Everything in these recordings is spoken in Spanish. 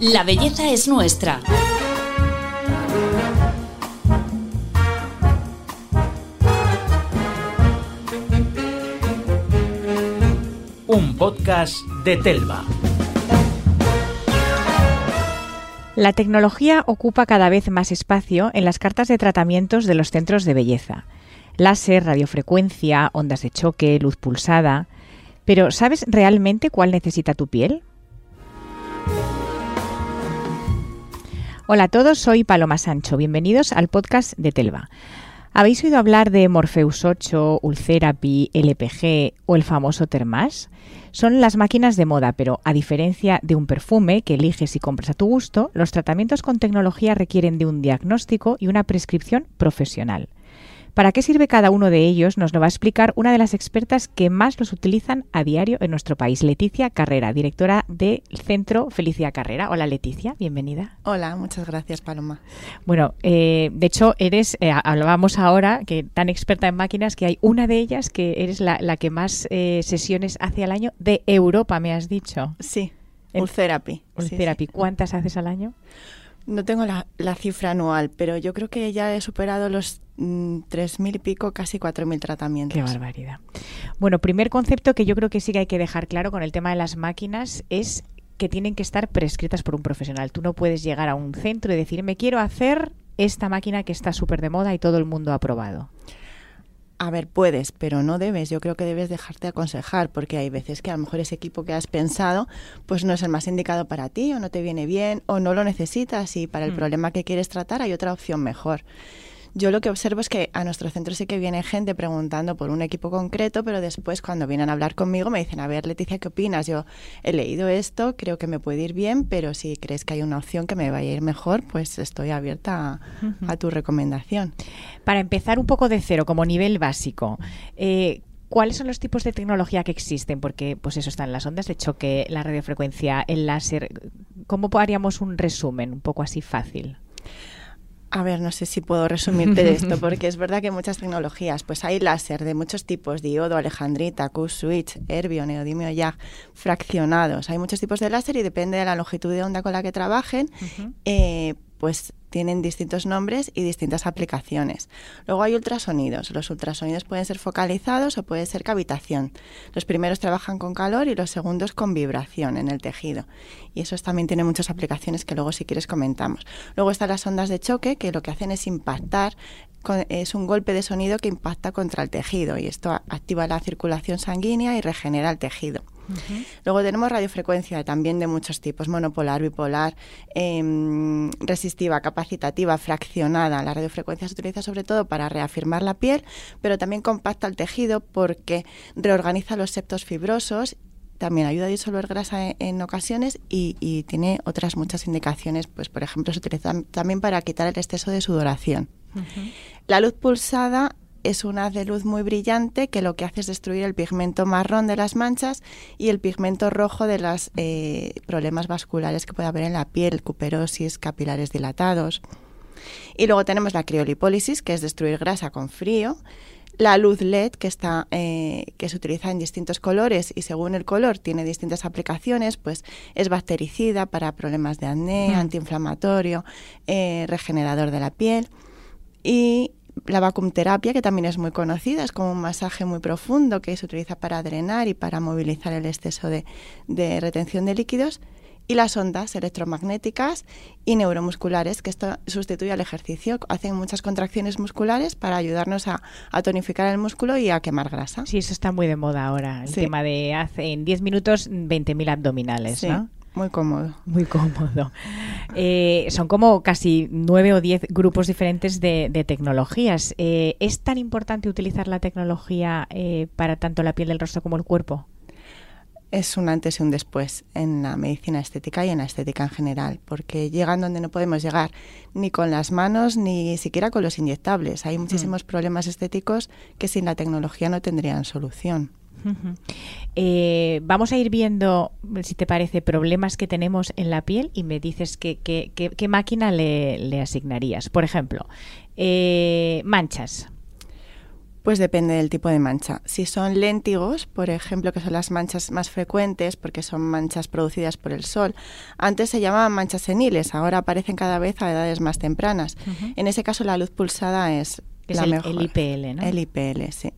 La belleza es nuestra. Un podcast de Telva. La tecnología ocupa cada vez más espacio en las cartas de tratamientos de los centros de belleza. Láser, radiofrecuencia, ondas de choque, luz pulsada. Pero ¿sabes realmente cuál necesita tu piel? Hola a todos, soy Paloma Sancho. Bienvenidos al podcast de Telva. ¿Habéis oído hablar de Morpheus 8, Ultherapy, LPG o el famoso Termas? Son las máquinas de moda, pero a diferencia de un perfume que eliges y compras a tu gusto, los tratamientos con tecnología requieren de un diagnóstico y una prescripción profesional. ¿Para qué sirve cada uno de ellos? Nos lo va a explicar una de las expertas que más los utilizan a diario en nuestro país, Leticia Carrera, directora del Centro Felicia Carrera. Hola Leticia, bienvenida. Hola, muchas gracias Paloma. Bueno, eh, de hecho eres, eh, hablábamos ahora, que tan experta en máquinas que hay una de ellas que eres la, que más eh, sesiones hace al año de Europa, me has dicho. Sí, Ultherapy. Ultherapy. ¿Cuántas haces al año? No tengo la, cifra anual, pero yo creo que ya he superado los mm, tres mil y pico, casi cuatro mil tratamientos. Qué barbaridad. Bueno, primer concepto que yo creo que sí que hay que dejar claro con el tema de las máquinas es que tienen que estar prescritas por un profesional. Tú no puedes llegar a un centro y decir, me quiero hacer esta máquina que está súper de moda y todo el mundo ha probado. A ver, puedes, pero no debes. Yo creo que debes dejarte aconsejar, porque hay veces que a lo mejor ese equipo que has pensado, pues no es el más indicado para ti, o no te viene bien, o no lo necesitas, y para el mm. problema que quieres tratar hay otra opción mejor. Yo lo que observo es que a nuestro centro sí que viene gente preguntando por un equipo concreto, pero después cuando vienen a hablar conmigo me dicen, a ver, Leticia, ¿qué opinas? Yo he leído esto, creo que me puede ir bien, pero si crees que hay una opción que me vaya a ir mejor, pues estoy abierta a, tu recomendación. Para empezar un poco de cero, como nivel básico, eh, ¿Cuáles son los tipos de tecnología que existen? Porque, pues eso, están las ondas de choque, la radiofrecuencia, el láser. ¿Cómo haríamos un resumen un poco así fácil? A ver, no sé si puedo resumirte esto, porque es verdad que muchas tecnologías, pues hay láser de muchos tipos, diodo, alejandrita, Q-switch, Herbio, neodimio YAG, fraccionados. Hay muchos tipos de láser y depende de la longitud de onda con la que trabajen, eh, pues tienen distintos nombres y distintas aplicaciones. Luego hay ultrasonidos. Los ultrasonidos pueden ser focalizados o puede ser cavitación. Los primeros trabajan con calor y los segundos con vibración en el tejido. Y eso también tiene muchas aplicaciones que luego si quieres comentamos. Luego están las ondas de choque que lo que hacen es impactar es un golpe de sonido que impacta contra el tejido y esto activa la circulación sanguínea y regenera el tejido. Luego tenemos radiofrecuencia también de muchos tipos, monopolar, bipolar, em, resistiva, capacitativa, fraccionada. La radiofrecuencia se utiliza sobre todo para reafirmar la piel, pero también compacta el tejido porque reorganiza los septos fibrosos también ayuda a disolver grasa en, ocasiones y, tiene otras muchas indicaciones, pues por ejemplo se utiliza también para quitar el exceso de sudoración. La luz pulsada es un haz de luz muy brillante que lo que hace es destruir el pigmento marrón de las manchas y el pigmento rojo de los eh, problemas vasculares que puede haber en la piel, cuperosis, capilares dilatados. Y luego tenemos la criolipólisis, que es destruir grasa con frío. La luz LED, que, está, eh, que se utiliza en distintos colores y según el color tiene distintas aplicaciones, pues es bactericida para problemas de acné, antiinflamatorio, eh, regenerador de la piel. Y la vacumterapia, que también es muy conocida, es como un masaje muy profundo que se utiliza para drenar y para movilizar el exceso de, retención de líquidos. Y las ondas electromagnéticas y neuromusculares, que esto sustituye al ejercicio. Hacen muchas contracciones musculares para ayudarnos a, tonificar el músculo y a quemar grasa. Sí, eso está muy de moda ahora. El tema de hace en 10 minutos 20.000 abdominales, ¿no? Muy cómodo. Muy cómodo. Eh, son como casi nueve o diez grupos diferentes de, tecnologías. Eh, ¿Es tan importante utilizar la tecnología eh, para tanto la piel del rostro como el cuerpo? Es un antes y un después en la medicina estética y en la estética en general, porque llegan donde no podemos llegar, ni con las manos, ni siquiera con los inyectables. Hay muchísimos mm. problemas estéticos que sin la tecnología no tendrían solución. Eh, vamos a ir viendo, si te parece, problemas que tenemos en la piel y me dices qué máquina le, asignarías. Por ejemplo, eh, manchas. Pues depende del tipo de mancha. Si son léntigos, por ejemplo, que son las manchas más frecuentes porque son manchas producidas por el sol, antes se llamaban manchas seniles, ahora aparecen cada vez a edades más tempranas. En ese caso la luz pulsada es, la el, mejor. El IPL, ¿no? El IPL, sí.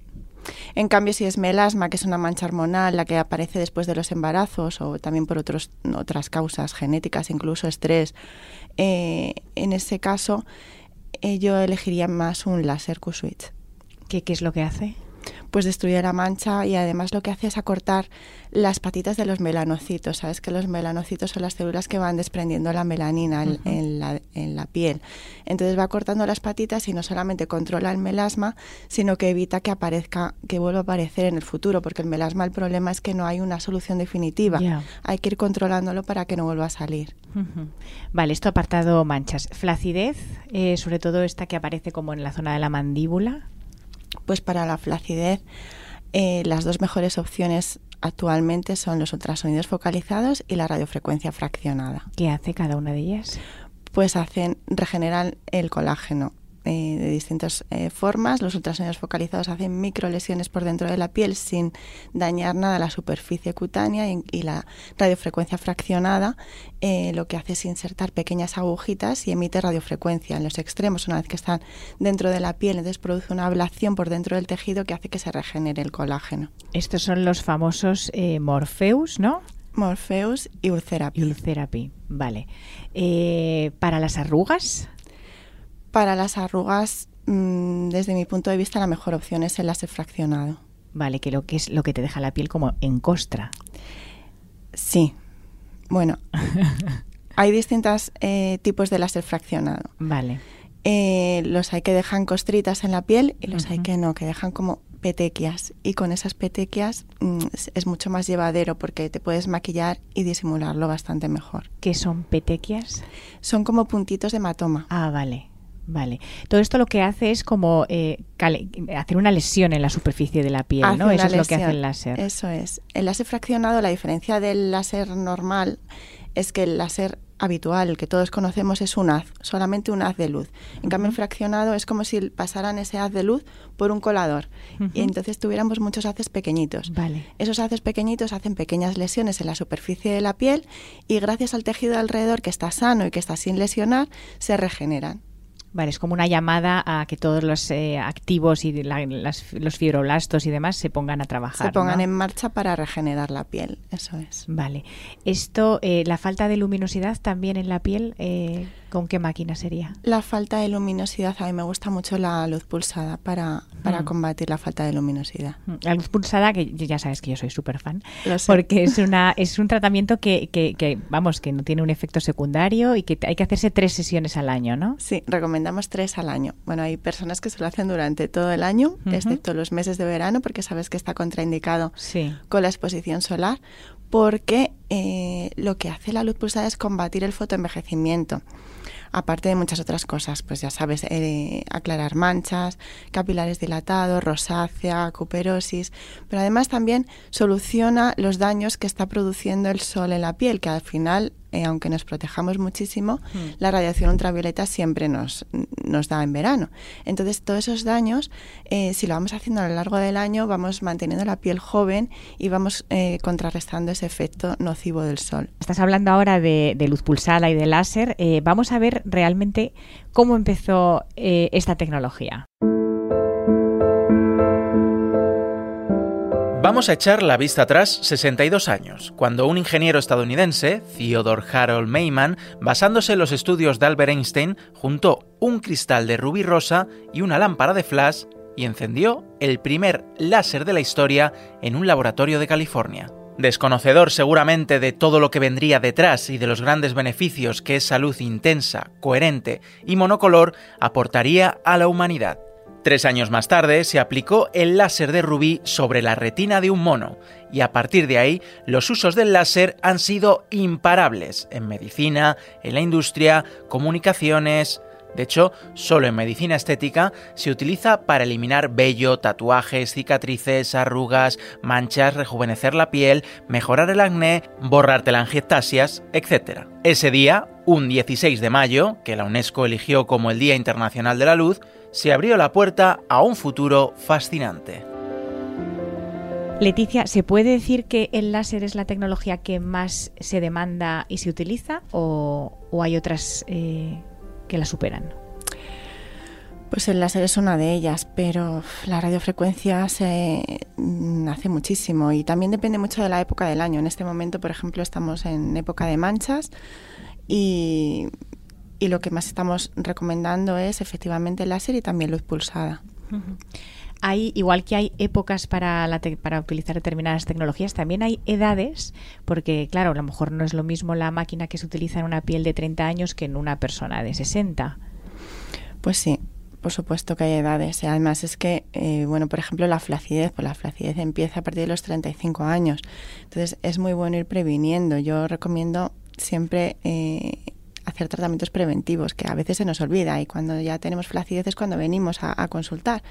En cambio, si es melasma, que es una mancha hormonal, la que aparece después de los embarazos o también por otros, otras causas genéticas, incluso estrés, eh, en ese caso eh, yo elegiría más un láser Q-Switch. ¿Qué, ¿Qué es lo que hace? Pues destruye la mancha y además lo que hace es acortar las patitas de los melanocitos. Sabes que los melanocitos son las células que van desprendiendo la melanina en, la, piel. Entonces va cortando las patitas y no solamente controla el melasma, sino que evita que aparezca, que vuelva a aparecer en el futuro, porque el melasma el problema es que no hay una solución definitiva. Hay que ir controlándolo para que no vuelva a salir. Vale, esto apartado manchas. Flacidez, eh, sobre todo esta que aparece como en la zona de la mandíbula. Pues para la flacidez, eh, las dos mejores opciones actualmente son los ultrasonidos focalizados y la radiofrecuencia fraccionada. ¿Qué hace cada una de ellas? Pues hacen, regeneran el colágeno. Eh, de distintas eh, formas. Los ultrasonidos focalizados hacen micro lesiones por dentro de la piel sin dañar nada la superficie cutánea y, la radiofrecuencia fraccionada eh, lo que hace es insertar pequeñas agujitas y emite radiofrecuencia en los extremos una vez que están dentro de la piel. Entonces produce una ablación por dentro del tejido que hace que se regenere el colágeno. Estos son los famosos Morpheus, ¿no? Morpheus y Ulcerapy. Ulcerapy, vale. ¿Para las arrugas? Para las arrugas, mm, desde mi punto de vista, la mejor opción es el láser fraccionado. Vale, que lo que es lo que te deja la piel como en costra. Sí. Bueno, hay distintos eh, tipos de láser fraccionado. Vale. Eh, los hay que dejan costritas en la piel y los hay que no, que dejan como petequias. Y con esas petequias mm, es mucho más llevadero porque te puedes maquillar y disimularlo bastante mejor. ¿Qué son petequias? Son como puntitos de hematoma. Ah, vale. Vale. Todo esto lo que hace es como eh, hacer una lesión en la superficie de la piel, ¿no? Eso es lo que hace el láser. Eso es. El láser fraccionado, la diferencia del láser normal es que el láser habitual, el que todos conocemos, es un haz, solamente un haz de luz. En cambio, el fraccionado es como si pasaran ese haz de luz por un colador y entonces tuviéramos muchos haces pequeñitos. Vale. Esos haces pequeñitos hacen pequeñas lesiones en la superficie de la piel y gracias al tejido alrededor que está sano y que está sin lesionar, se regeneran. Vale, es como una llamada a que todos los eh, activos y los fibroblastos y demás se pongan a trabajar. Se pongan en marcha para regenerar la piel, eso es. Vale. Esto, eh, la falta de luminosidad también en la piel, eh, ¿Con qué máquina sería? La falta de luminosidad, a mí me gusta mucho la luz pulsada para, para mm. combatir la falta de luminosidad. Mm, la luz pulsada, que ya sabes que yo soy súper fan, porque es, una, es un tratamiento que, que, vamos, que no tiene un efecto secundario y que hay que hacerse tres sesiones al año, ¿no? Sí, recomendamos tres al año. Bueno, hay personas que se lo hacen durante todo el año, excepto los meses de verano, porque sabes que está contraindicado con la exposición solar, porque eh, lo que hace la luz pulsada es combatir el fotoenvejecimiento aparte de muchas otras cosas, pues ya sabes, eh, aclarar manchas, capilares dilatados, rosácea, cuperosis, pero además también soluciona los daños que está produciendo el sol en la piel, que al final eh, aunque nos protejamos muchísimo, hmm. la radiación ultravioleta siempre nos, nos da en verano. Entonces, todos esos daños, eh, si lo vamos haciendo a lo largo del año, vamos manteniendo la piel joven y vamos eh, contrarrestando ese efecto nocivo del sol. Estás hablando ahora de, de luz pulsada y de láser. vamos a ver realmente cómo empezó esta tecnología. Vamos a echar la vista atrás 62 años, cuando un ingeniero estadounidense, Theodore Harold Mayman, basándose en los estudios de Albert Einstein, juntó un cristal de rubí rosa y una lámpara de flash y encendió el primer láser de la historia en un laboratorio de California. Desconocedor seguramente de todo lo que vendría detrás y de los grandes beneficios que esa luz intensa, coherente y monocolor aportaría a la humanidad. Tres años más tarde se aplicó el láser de rubí sobre la retina de un mono y a partir de ahí los usos del láser han sido imparables en medicina, en la industria, comunicaciones... De hecho, solo en medicina estética se utiliza para eliminar vello, tatuajes, cicatrices, arrugas, manchas, rejuvenecer la piel, mejorar el acné, borrar telangiectasias, etc. Ese día, un 16 de mayo, que la UNESCO eligió como el Día Internacional de la Luz, se abrió la puerta a un futuro fascinante. Leticia, ¿se puede decir que el láser es la tecnología que más se demanda y se utiliza o, hay otras eh, que la superan? Pues el láser es una de ellas, pero la radiofrecuencia se hace muchísimo y también depende mucho de la época del año. En este momento, por ejemplo, estamos en época de manchas y, lo que más estamos recomendando es efectivamente el láser y también luz pulsada. Hay, igual que hay épocas para, para utilizar determinadas tecnologías, también hay edades, porque claro, a lo mejor no es lo mismo la máquina que se utiliza en una piel de 30 años que en una persona de 60. Pues sí, por supuesto que hay edades. Además es que, eh, bueno, por ejemplo, la flacidez, pues la flacidez empieza a partir de los 35 años. Entonces es muy bueno ir previniendo. Yo recomiendo siempre eh, hacer tratamientos preventivos, que a veces se nos olvida y cuando ya tenemos flacidez es cuando venimos a consultar.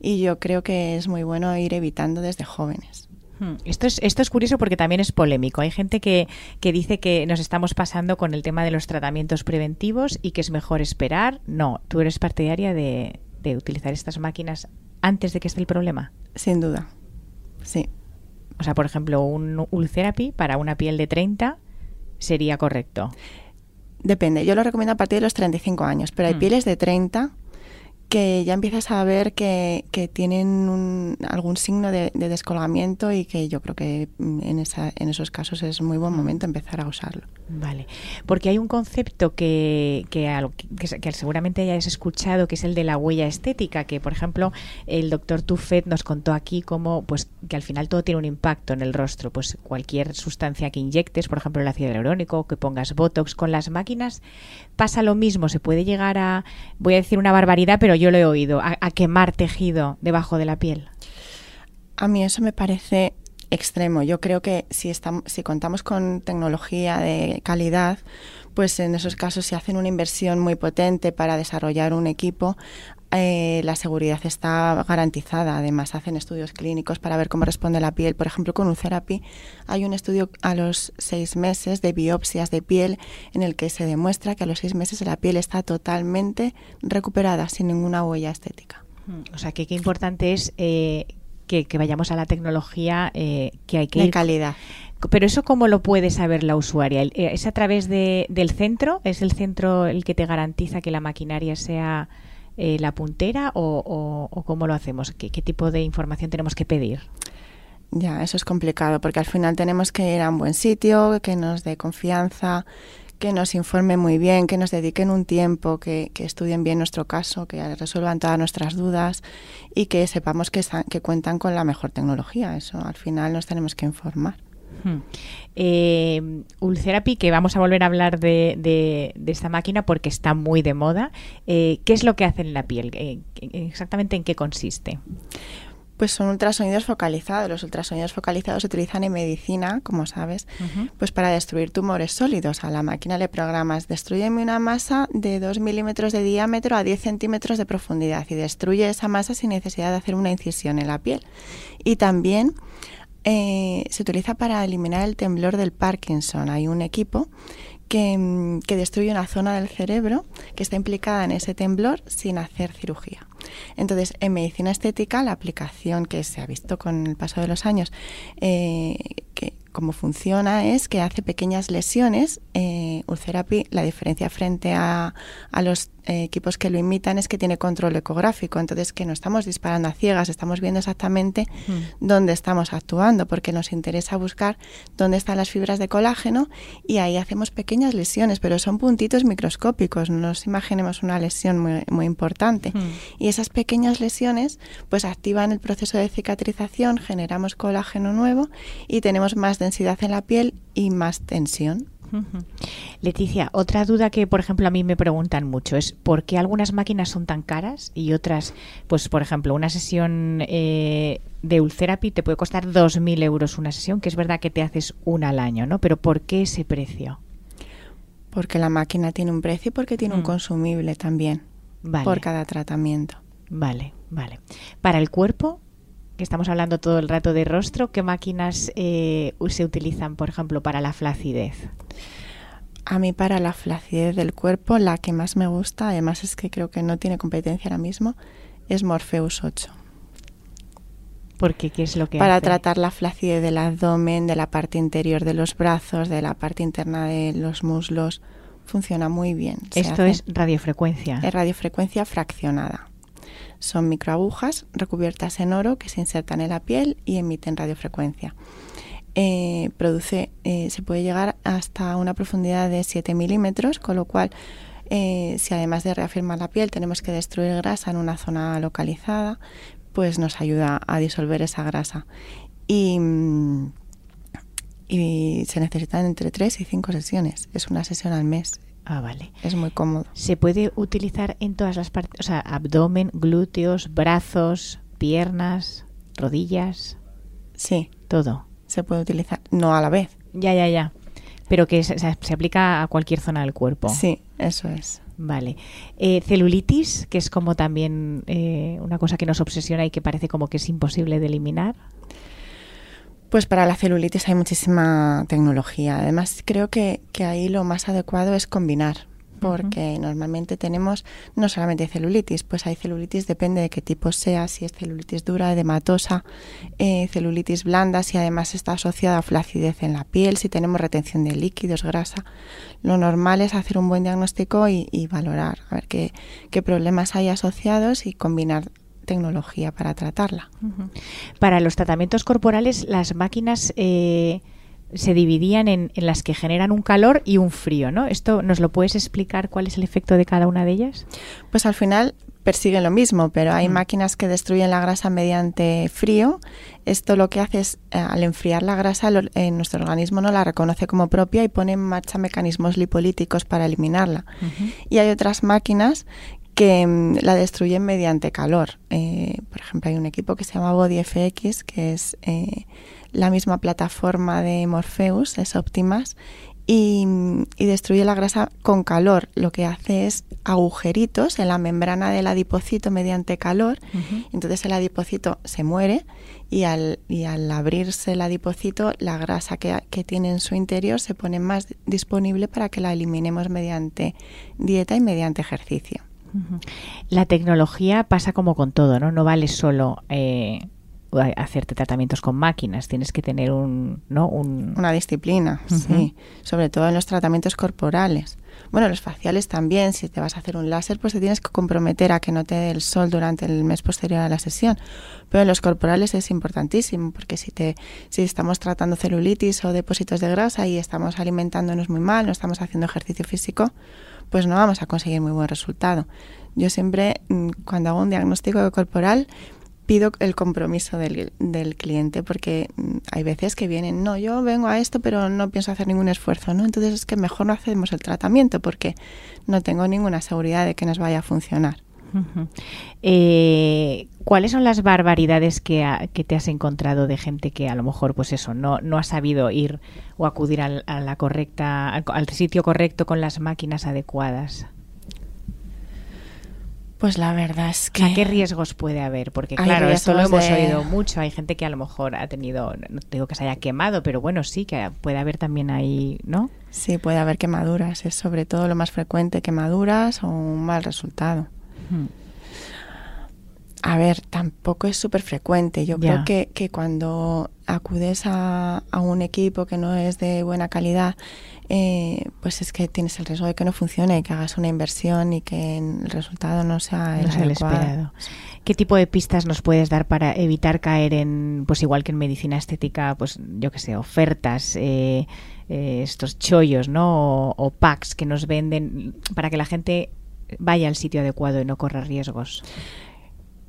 Y yo creo que es muy bueno ir evitando desde jóvenes. Hmm. Esto es, esto es curioso porque también es polémico. Hay gente que, que dice que nos estamos pasando con el tema de los tratamientos preventivos y que es mejor esperar. No, ¿tú eres partidaria de, de utilizar estas máquinas antes de que esté el problema? Sin duda, sí. O sea, por ejemplo, un Ultherapy para una piel de 30 sería correcto. Depende, yo lo recomiendo a partir de los 35 años, pero hay hmm. pieles de 30 que ya empiezas a ver que, que tienen algún signo de, descolgamiento y que yo creo que mm, en, esa, en esos casos es muy buen momento empezar a usarlo. Vale, porque hay un concepto que, que, que, seguramente hayáis escuchado, que es el de la huella estética, que por ejemplo el doctor Tuffet nos contó aquí cómo pues, que al final todo tiene un impacto en el rostro, pues cualquier sustancia que inyectes, por ejemplo el ácido hialurónico, que pongas Botox con las máquinas, pasa lo mismo, se puede llegar a, voy a decir una barbaridad, pero yo lo he oído, a, quemar tejido debajo de la piel. A mí eso me parece extremo. Yo creo que si, estamos, si contamos con tecnología de calidad, pues en esos casos se hacen una inversión muy potente para desarrollar un equipo, eh, la seguridad está garantizada. Además, hacen estudios clínicos para ver cómo responde la piel. Por ejemplo, con Ulcerapi hay un estudio a los seis meses de biopsias de piel en el que se demuestra que a los seis meses la piel está totalmente recuperada, sin ninguna huella estética. O sea, que qué importante es eh, que, vayamos a la tecnología eh, que hay que de calidad. Pero eso cómo lo puede saber la usuaria? ¿Es a través de, del centro? ¿Es el centro el que te garantiza que la maquinaria sea eh, la puntera o, cómo lo hacemos? ¿Qué, tipo de información tenemos que pedir? Ya, eso es complicado porque al final tenemos que ir a un buen sitio, que nos dé confianza, que nos informe muy bien, que nos dediquen un tiempo, que, estudien bien nuestro caso, que resuelvan todas nuestras dudas y que sepamos que cuentan con la mejor tecnología. Eso al final nos tenemos que informar. Eh, Ulcerapi, que vamos a volver a hablar de, esta máquina porque está muy de moda. Eh, ¿Qué es lo que hace en la piel? Eh, ¿Exactamente en qué consiste? Pues son ultrasonidos focalizados. Los ultrasonidos focalizados se utilizan en medicina, como sabes, pues para destruir tumores sólidos. A la máquina le programas, destruyeme una masa de 2 milímetros de diámetro a 10 centímetros de profundidad y destruye esa masa sin necesidad de hacer una incisión en la piel. Y también eh, se utiliza para eliminar el temblor del Parkinson. Hay un equipo que, mm, que, destruye una zona del cerebro que está implicada en ese temblor sin hacer cirugía. Entonces, en medicina estética, la aplicación que se ha visto con el paso de los años, eh, cómo funciona es que hace pequeñas lesiones. Eh, Ulcerapi, la diferencia frente a, a los eh, equipos que lo imitan es que tiene control ecográfico, entonces que no estamos disparando a ciegas, estamos viendo exactamente mm. dónde estamos actuando, porque nos interesa buscar dónde están las fibras de colágeno y ahí hacemos pequeñas lesiones, pero son puntitos microscópicos, no nos imaginemos una lesión muy, muy importante. Mm. Y esas pequeñas lesiones pues activan el proceso de cicatrización, generamos colágeno nuevo y tenemos más densidad en la piel y más tensión. Leticia, otra duda que, por ejemplo, a mí me preguntan mucho es por qué algunas máquinas son tan caras y otras, pues, por ejemplo, una sesión eh, de Ulcerapi te puede costar 2.000 euros una sesión, que es verdad que te haces una al año, ¿no? Pero ¿por qué ese precio? Porque la máquina tiene un precio y porque tiene un mm. consumible también por cada tratamiento. Vale, vale. Para el cuerpo, que estamos hablando todo el rato de rostro, ¿qué máquinas eh, se utilizan, por ejemplo, para la flacidez? A mí para la flacidez del cuerpo, la que más me gusta, además es que creo que no tiene competencia ahora mismo, es Morpheus 8. Porque qué es lo que Para hace? tratar la flacidez del abdomen, de la parte interior de los brazos, de la parte interna de los muslos, funciona muy bien. Esto es radiofrecuencia. es radiofrecuencia fraccionada. Son microagujas recubiertas en oro que se insertan en la piel y emiten radiofrecuencia. Eh, produce, eh, se puede llegar hasta una profundidad de 7 milímetros, con lo cual, eh, si además de reafirmar la piel tenemos que destruir grasa en una zona localizada, pues nos ayuda a disolver esa grasa. Y, y se necesitan entre 3 y 5 sesiones. Es una sesión al mes. Ah, vale. Es muy cómodo. Se puede utilizar en todas las partes, o sea, abdomen, glúteos, brazos, piernas, rodillas, Sí, todo. se puede utilizar, no a la vez. Ya, ya, ya. Pero que se, aplica a cualquier zona del cuerpo. Sí, eso es. Vale. Eh, celulitis, que es como también eh, una cosa que nos obsesiona y que parece como que es imposible de eliminar. Pues para la celulitis hay muchísima tecnología. Además, creo que, que ahí lo más adecuado es combinar, porque normalmente tenemos no solamente celulitis, pues hay celulitis, depende de qué tipo sea, si es celulitis dura, edematosa, eh, celulitis blanda, si además está asociada a flacidez en la piel, si tenemos retención de líquidos, grasa. Lo normal es hacer un buen diagnóstico y, y valorar, a ver qué, qué problemas hay asociados y combinar tecnología para tratarla. Para los tratamientos corporales, las máquinas eh, se dividían en, en las que generan un calor y un frío, ¿no? ¿Esto nos lo puedes explicar cuál es el efecto de cada una de ellas? Pues al final persiguen lo mismo, pero hay Mm. máquinas que destruyen la grasa mediante frío. Esto lo que hace es, eh, al enfriar la grasa, lo- eh, nuestro organismo no la reconoce como propia y pone en marcha mecanismos lipolíticos para eliminarla. Y hay otras máquinas que mm, la destruyen mediante calor. Eh, por ejemplo, hay un equipo que se llama BodyFX, que es eh, la misma plataforma de Morpheus, es Optimas, y, mm, y destruye la grasa con calor. Lo que hace es agujeritos en la membrana del adipocito mediante calor. Entonces el adipocito se muere y al, y al abrirse el adipocito, la grasa que, que tiene en su interior se pone más disponible para que la eliminemos mediante dieta y mediante ejercicio. La tecnología pasa como con todo, ¿no? No vale solo eh, hacerte tratamientos con máquinas, tienes que tener un, ¿no? Un, Una disciplina, sí. Sobre todo en los tratamientos corporales. Bueno, los faciales también. Si te vas a hacer un láser, pues te tienes que comprometer a que no te dé el sol durante el mes posterior a la sesión. Pero los corporales es importantísimo, porque si, te, si estamos tratando celulitis o depósitos de grasa y estamos alimentándonos muy mal, no estamos haciendo ejercicio físico, pues no vamos a conseguir muy buen resultado. Yo siempre, mm, cuando hago un diagnóstico corporal, pido el compromiso del, del cliente porque mm, hay veces que vienen, no, yo vengo a esto pero no pienso hacer ningún esfuerzo, ¿no? Entonces es que mejor no hacemos el tratamiento porque no tengo ninguna seguridad de que nos vaya a funcionar. Eh, ¿Cuáles son las barbaridades que, ha- que te has encontrado de gente que a lo mejor, pues eso, no, no ha sabido ir o acudir al, a la correcta, al, al sitio correcto con las máquinas adecuadas? Pues la verdad es O que... sea, ¿Qué riesgos puede haber? Porque claro, esto lo hemos de- oído mucho. Hay gente que a lo mejor ha tenido, no digo que se haya quemado, pero bueno, sí, que puede haber también ahí, ¿no? Sí, puede haber quemaduras, es sobre todo lo más frecuente, quemaduras o un mal resultado. Hmm. A ver, tampoco es súper frecuente. Yo creo que, que cuando acudes a, a un equipo que no es de buena calidad, eh, pues es que tienes el riesgo de que no funcione, que hagas una inversión y que el resultado no sea el No sea el adecuado. esperado. ¿Qué tipo de pistas nos puedes dar para evitar caer en, pues igual que en medicina estética, pues yo qué sé, ofertas, eh, eh, estos chollos, ¿no? O, o packs que nos venden para que la gente vaya al sitio adecuado y no corra riesgos.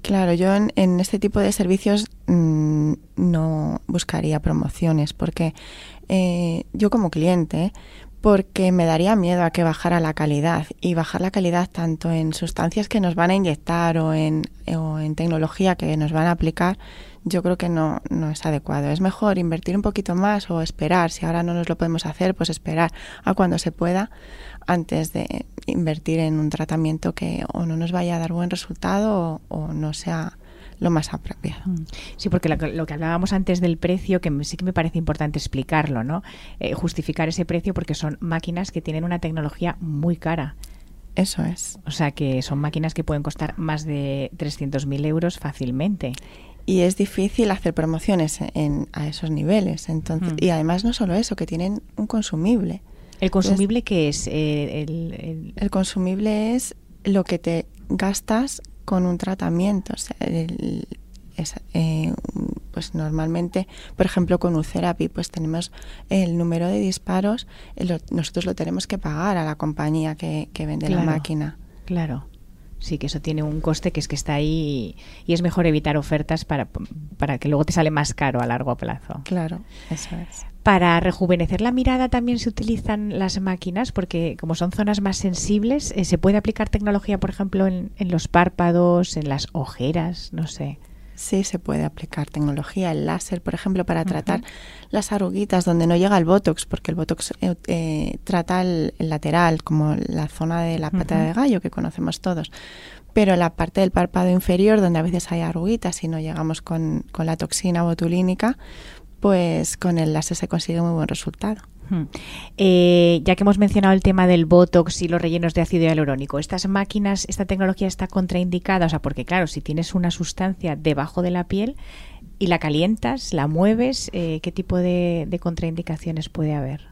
Claro, yo en, este tipo de servicios mm, no buscaría promociones porque eh, yo como cliente, porque me daría miedo a que bajara la calidad y bajar la calidad tanto en sustancias que nos van a inyectar o en, o en tecnología que nos van a aplicar, yo creo que no, no es adecuado. Es mejor invertir un poquito más o esperar, si ahora no nos lo podemos hacer, pues esperar a cuando se pueda antes de invertir en un tratamiento que o no nos vaya a dar buen resultado o, o no sea lo más apropiado. Mm. Sí, porque lo, que hablábamos antes del precio, que sí que me parece importante explicarlo, ¿no? Eh, justificar ese precio porque son máquinas que tienen una tecnología muy cara. Eso es. O sea que son máquinas que pueden costar más de 300.000 euros fácilmente. Y es difícil hacer promociones en, a esos niveles. Entonces, mm. Y además no solo eso, que tienen un consumible. ¿El consumible qué es? Eh, el, el... consumible es lo que te gastas con un tratamiento. O sea, eh, pues normalmente, por ejemplo, con Ulcerapi, pues tenemos el número de disparos, eh, nosotros lo tenemos que pagar a la compañía que, vende la máquina. Claro. Sí, que eso tiene un coste que es que está ahí y, es mejor evitar ofertas para, para que luego te sale más caro a largo plazo. Claro, eso es. Para rejuvenecer la mirada también se utilizan las máquinas porque como son zonas más sensibles, eh, se puede aplicar tecnología, por ejemplo, en, los párpados, en las ojeras, no sé. Sí, se puede aplicar tecnología, el láser, por ejemplo, para tratar las arruguitas donde no llega el botox, porque el botox eh, eh, trata el, lateral, como la zona de la pata de gallo que conocemos todos. Pero la parte del párpado inferior, donde a veces hay arruguitas y no llegamos con, con la toxina botulínica, pues con el láser se consigue muy buen resultado. Hmm. Eh, ya que hemos mencionado el tema del Botox y los rellenos de ácido hialurónico, ¿estas máquinas, esta tecnología está contraindicada? O sea, porque claro, si tienes una sustancia debajo de la piel y la calientas, la mueves, eh, ¿qué tipo de, contraindicaciones puede haber?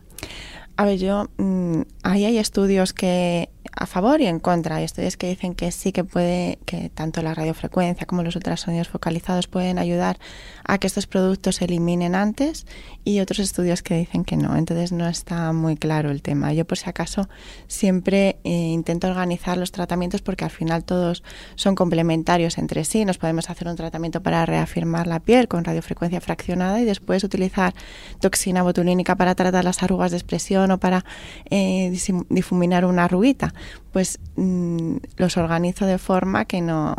A ver, yo, mm, ahí hay estudios que a favor y en contra. Hay estudios que dicen que sí que puede, que tanto la radiofrecuencia como los ultrasonidos focalizados pueden ayudar a que estos productos se eliminen antes y otros estudios que dicen que no. Entonces no está muy claro el tema. Yo por si acaso siempre eh, intento organizar los tratamientos porque al final todos son complementarios entre sí. Nos podemos hacer un tratamiento para reafirmar la piel con radiofrecuencia fraccionada y después utilizar toxina botulínica para tratar las arrugas de expresión o para eh, difuminar una arruguita pues mm, los organizo de forma que no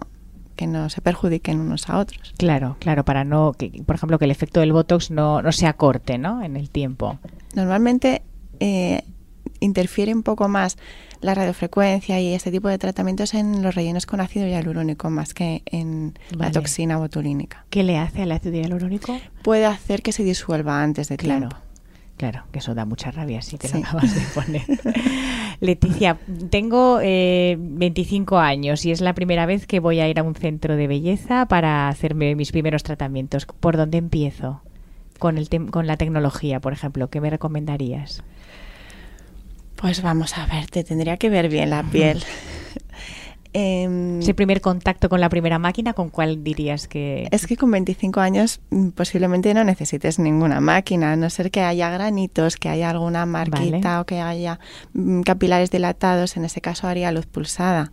que no se perjudiquen unos a otros. Claro, claro, para no, que, por ejemplo, que el efecto del Botox no, no se acorte ¿no? en el tiempo. Normalmente eh, interfiere un poco más la radiofrecuencia y este tipo de tratamientos en los rellenos con ácido hialurónico más que en la toxina botulínica. ¿Qué le hace al ácido hialurónico? Puede hacer que se disuelva antes de claro. tiempo. Claro, que eso da mucha rabia si te lo acabas de poner. Leticia, tengo eh, 25 años y es la primera vez que voy a ir a un centro de belleza para hacerme mis primeros tratamientos. ¿Por dónde empiezo? Con, el con la tecnología, por ejemplo, ¿qué me recomendarías? Pues vamos a ver, te tendría que ver bien la piel. Eh, Ese primer contacto con la primera máquina, ¿con cuál dirías que...? Es que con 25 años mm, posiblemente no necesites ninguna máquina, a no ser que haya granitos, que haya alguna marquita o que haya mm, capilares dilatados. En ese caso haría luz pulsada,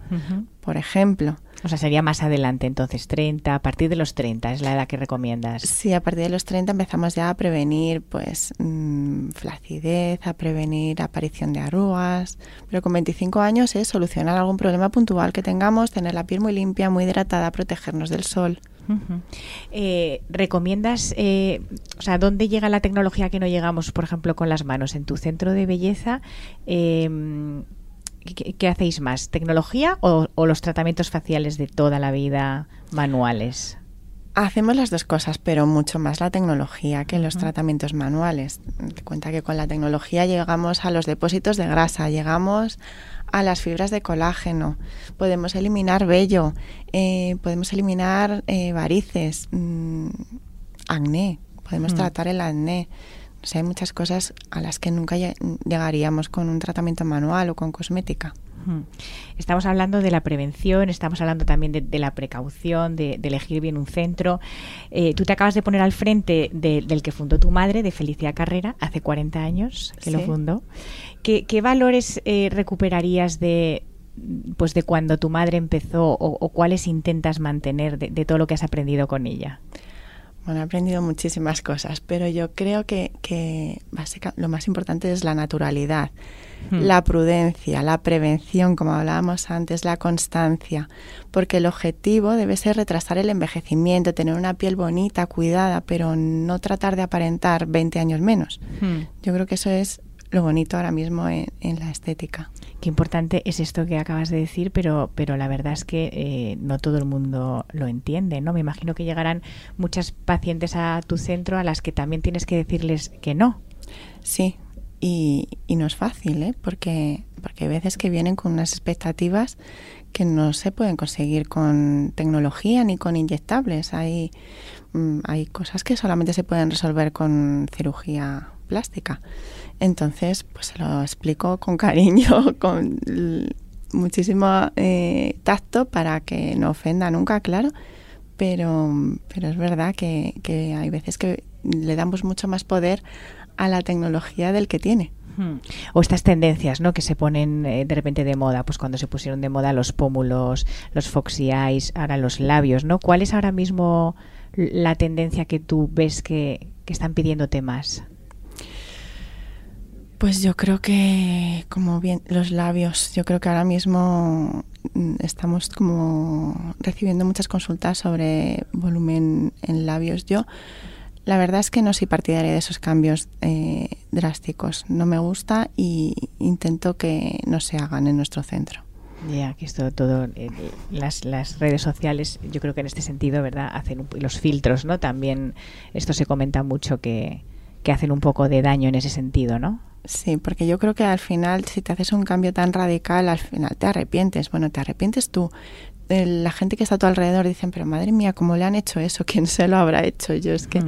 por ejemplo. O sea, sería más adelante, entonces 30, a partir de los 30 es la edad que recomiendas. Sí, a partir de los 30 empezamos ya a prevenir pues mm, flacidez, a prevenir aparición de arrugas, pero con 25 años es solucionar algún problema puntual que tengamos, tener la piel muy limpia, muy hidratada, protegernos del sol. Eh, ¿Recomiendas, eh, o sea, dónde llega la tecnología que no llegamos, por ejemplo, con las manos? ¿En tu centro de belleza? Eh, ¿Qué, hacéis más? ¿Tecnología o, los tratamientos faciales de toda la vida manuales? Hacemos las dos cosas, pero mucho más la tecnología que los tratamientos manuales. Te cuenta que con la tecnología llegamos a los depósitos de grasa, llegamos a las fibras de colágeno, podemos eliminar vello, eh, podemos eliminar eh, varices, mm, acné, podemos tratar el acné hay muchas cosas a las que nunca llegaríamos con un tratamiento manual o con cosmética. Estamos hablando de la prevención, estamos hablando también de, la precaución, de, elegir bien un centro. Eh, tú te acabas de poner al frente del que fundó tu madre, de Felicia Carrera, hace 40 años que lo fundó. ¿Qué, valores eh, recuperarías de, pues de cuando tu madre empezó o, cuáles intentas mantener de, todo lo que has aprendido con ella? Bueno, he aprendido muchísimas cosas, pero yo creo que, que lo más importante es la naturalidad, hmm. la prudencia, la prevención, como hablábamos antes, la constancia, porque el objetivo debe ser retrasar el envejecimiento, tener una piel bonita, cuidada, pero no tratar de aparentar 20 años menos. Hmm. Yo creo que eso es lo bonito ahora mismo en, la estética. Qué importante es esto que acabas de decir, pero, pero la verdad es que eh, no todo el mundo lo entiende, ¿no? Me imagino que llegarán muchas pacientes a tu centro a las que también tienes que decirles que no. Sí, y, y no es fácil, ¿eh? Porque, porque hay veces que vienen con unas expectativas que no se pueden conseguir con tecnología ni con inyectables. Hay, mm, hay cosas que solamente se pueden resolver con cirugía plástica. Entonces, pues se lo explico con cariño, con muchísimo eh, tacto para que no ofenda nunca, claro. Pero, pero es verdad que, hay veces que le damos mucho más poder a la tecnología del que tiene. O estas tendencias, ¿no? Que se ponen eh, de repente de moda, pues cuando se pusieron de moda los pómulos, los foxy eyes, ahora los labios, ¿no? ¿Cuál es ahora mismo la tendencia que tú ves que, que están pidiéndote más? Pues yo creo que, como bien, los labios, yo creo que ahora mismo mm, estamos como recibiendo muchas consultas sobre volumen en labios. Yo la verdad es que no soy partidaria de esos cambios eh, drásticos. No me gusta y intento que no se hagan en nuestro centro. Ya, que esto todo, eh, las, las, redes sociales, yo creo que en este sentido, ¿verdad? Hacen los filtros, ¿no? También esto se comenta mucho que, que hacen un poco de daño en ese sentido, ¿no? Sí, porque yo creo que al final, si te haces un cambio tan radical, al final te arrepientes. Bueno, te arrepientes tú, la gente que está a tu alrededor dicen, pero madre mía, ¿cómo le han hecho eso? ¿Quién se lo habrá hecho? Yo es que...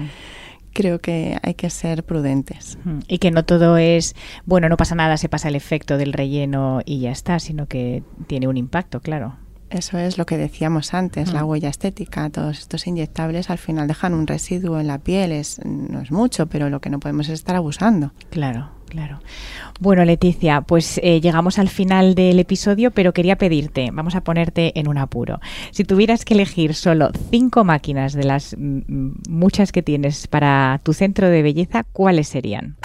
creo que hay que ser prudentes. Y que no todo es, bueno, no pasa nada, se pasa el efecto del relleno y ya está, sino que tiene un impacto, claro. Eso es lo que decíamos antes, la huella estética. Todos estos inyectables al final dejan un residuo en la piel. Es, no es mucho, pero lo que no podemos es estar abusando. Claro, Claro. Bueno, Leticia, pues eh, llegamos al final del episodio, pero quería pedirte, vamos a ponerte en un apuro. Si tuvieras que elegir solo cinco máquinas de las muchas que tienes para tu centro de belleza, ¿cuáles serían?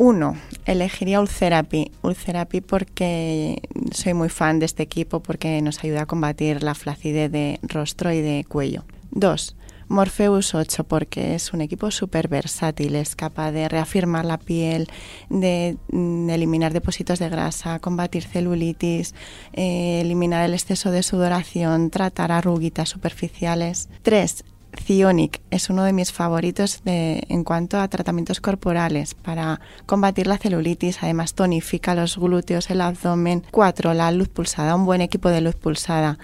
Uno, elegiría Ulcerapi. Ulcerapi porque soy muy fan de este equipo porque nos ayuda a combatir la flacidez de rostro y de cuello. Dos, Morpheus 8 porque es un equipo súper versátil, es capaz de reafirmar la piel, de, mm, eliminar depósitos de grasa, combatir celulitis, eh, eliminar el exceso de sudoración, tratar arruguitas superficiales. 3. Cionic es uno de mis favoritos en cuanto a tratamientos corporales para combatir la celulitis. Además, tonifica los glúteos, el abdomen. 4. La luz pulsada, un buen equipo de luz pulsada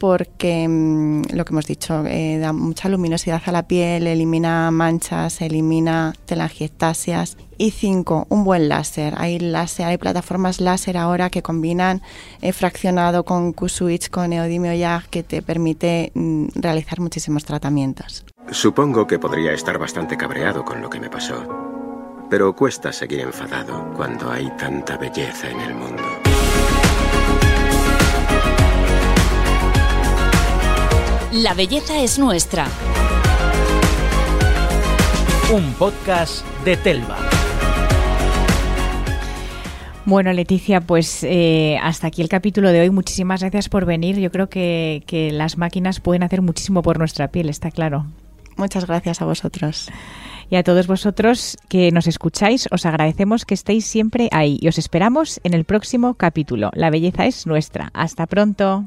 porque mm, lo que hemos dicho, eh, da mucha luminosidad a la piel, elimina manchas, elimina telangiectasias. Y cinco, un buen láser. Hay láser, hay plataformas láser ahora que combinan eh, fraccionado con Q-Switch, con Neodimio YAG, que te permite mm, realizar muchísimos tratamientos. Supongo que podría estar bastante cabreado con lo que me pasó. Pero cuesta seguir enfadado cuando hay tanta belleza en el mundo. La belleza es nuestra. Un podcast de Telva. Bueno, Leticia, pues eh, hasta aquí el capítulo de hoy. Muchísimas gracias por venir. Yo creo que, que las máquinas pueden hacer muchísimo por nuestra piel, está claro. Muchas gracias a vosotros. Y a todos vosotros que nos escucháis, os agradecemos que estéis siempre ahí y os esperamos en el próximo capítulo. La belleza es nuestra. Hasta pronto.